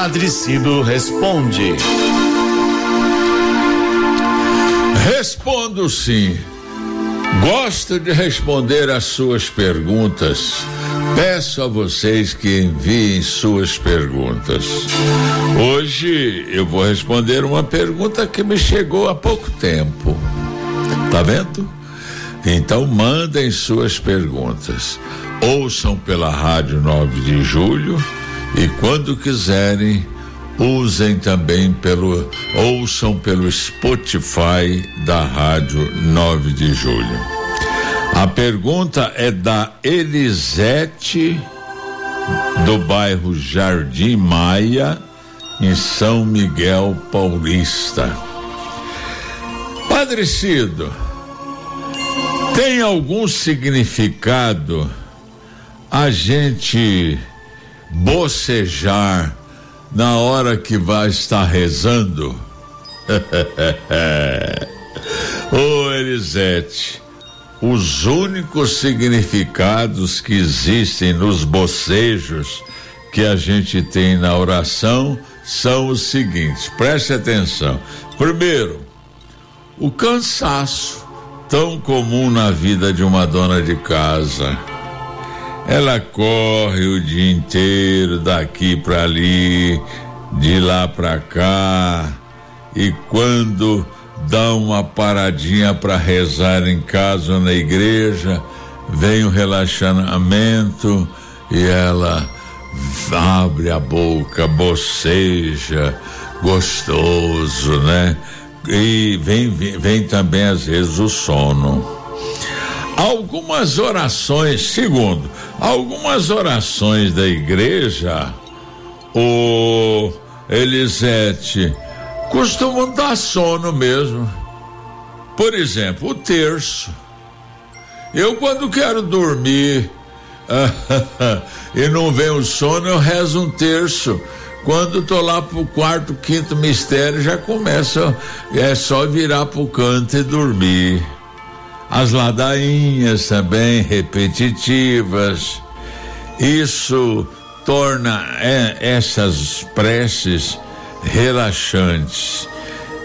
Padre Cido responde. Respondo sim. Gosto de responder às suas perguntas. Peço a vocês que enviem suas perguntas. Hoje eu vou responder uma pergunta que me chegou há pouco tempo. Tá vendo? Então mandem suas perguntas. Ouçam pela Rádio 9 de Julho e quando quiserem usem também pelo ouçam pelo Spotify da Rádio 9 de Julho. A pergunta é da Elisete do bairro Jardim Maia, em São Miguel Paulista. Padre Cido, tem algum significado a gente bocejar na hora que vai estar rezando? Ô Elisete, os únicos significados que existem nos bocejos que a gente tem na oração são os seguintes, preste atenção. Primeiro, o cansaço, tão comum na vida de uma dona de casa. Ela corre o dia inteiro daqui para ali, de lá para cá, e quando dá uma paradinha para rezar em casa ou na igreja, vem o relaxamento e ela abre a boca, boceja, gostoso, né? E vem, vem, vem também às vezes o sono. Algumas orações, segundo, algumas orações da igreja, o Elisete, costumam dar sono mesmo. Por exemplo, o terço. Eu, quando quero dormir e não vem o sono, eu rezo um terço. Quando tô lá pro quarto, quinto mistério, já começa, é só virar pro canto e dormir as ladainhas também repetitivas. Isso torna é, essas preces relaxantes.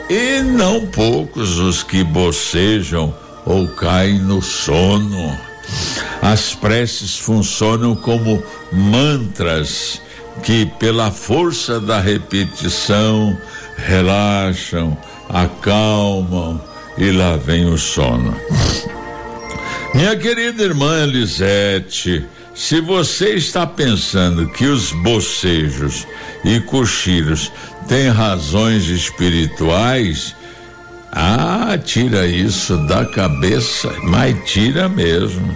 E não poucos os que bocejam ou caem no sono. As preces funcionam como mantras que, pela força da repetição, relaxam, acalmam e lá vem o sono. Minha querida irmã Elisete, se você está pensando que os bocejos e cochilos têm razões espirituais, ah, tira isso da cabeça, mas tira mesmo.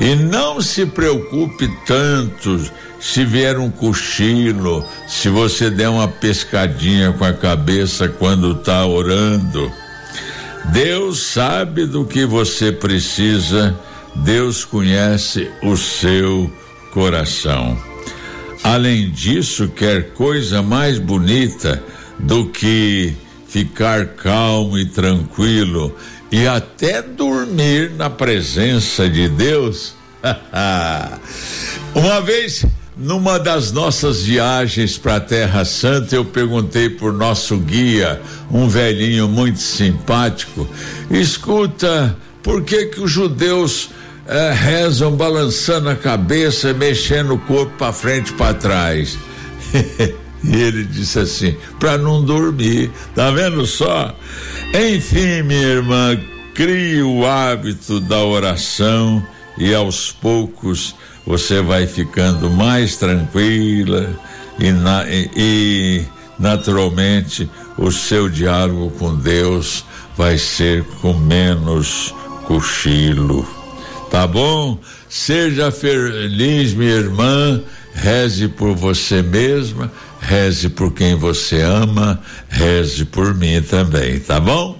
E não se preocupe tanto se vier um cochilo, se você der uma pescadinha com a cabeça quando está orando Deus sabe do que você precisa, Deus conhece o seu coração. Além disso, quer coisa mais bonita do que ficar calmo e tranquilo e até dormir na presença de Deus? Uma vez numa das nossas viagens para a Terra Santa, eu perguntei por nosso guia, um velhinho muito simpático, escuta, por que que os judeus eh, rezam balançando a cabeça, mexendo o corpo para frente e para trás? E ele disse assim: para não dormir, tá vendo só? Enfim, minha irmã, crie o hábito da oração e aos poucos você vai ficando mais tranquila e, na, e, e naturalmente o seu diálogo com Deus vai ser com menos cochilo. Tá bom? Seja feliz, minha irmã. Reze por você mesma, reze por quem você ama, reze por mim também, tá bom?